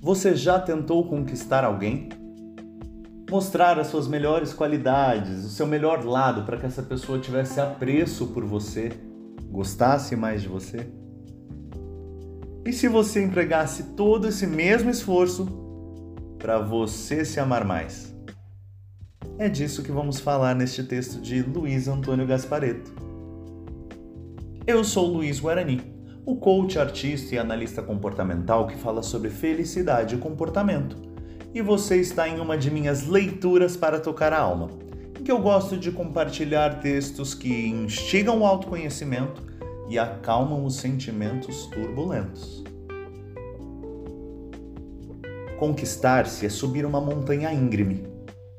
Você já tentou conquistar alguém? Mostrar as suas melhores qualidades, o seu melhor lado para que essa pessoa tivesse apreço por você, gostasse mais de você? E se você empregasse todo esse mesmo esforço para você se amar mais? É disso que vamos falar neste texto de Luiz Antônio Gaspareto. Eu sou Luiz Guarani, o coach, artista e analista comportamental que fala sobre felicidade e comportamento. E você está em uma de minhas leituras para tocar a alma, em que eu gosto de compartilhar textos que instigam o autoconhecimento e acalmam os sentimentos turbulentos. Conquistar-se é subir uma montanha íngreme,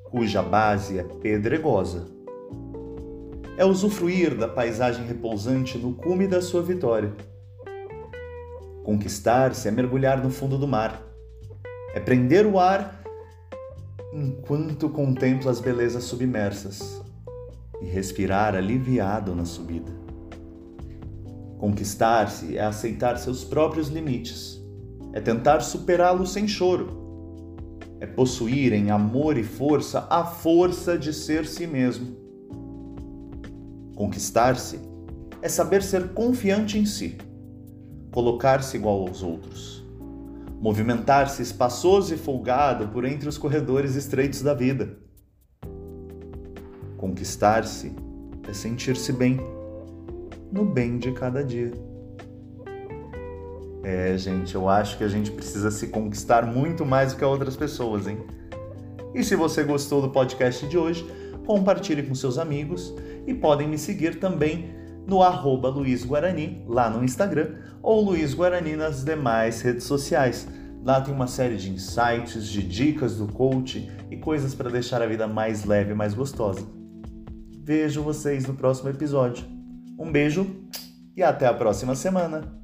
cuja base é pedregosa é usufruir da paisagem repousante no cume da sua vitória. Conquistar-se é mergulhar no fundo do mar, é prender o ar enquanto contempla as belezas submersas e respirar aliviado na subida. Conquistar-se é aceitar seus próprios limites, é tentar superá-los sem choro, é possuir em amor e força a força de ser si mesmo. Conquistar-se é saber ser confiante em si, colocar-se igual aos outros, movimentar-se espaçoso e folgado por entre os corredores estreitos da vida. Conquistar-se é sentir-se bem, no bem de cada dia. É, gente, eu acho que a gente precisa se conquistar muito mais do que outras pessoas, hein? E se você gostou do podcast de hoje, compartilhe com seus amigos e podem me seguir também no arroba Luiz Guarani, lá no Instagram, ou Luiz Guarani nas demais redes sociais. Lá tem uma série de insights, de dicas do coach e coisas para deixar a vida mais leve e mais gostosa. Vejo vocês no próximo episódio. Um beijo e até a próxima semana!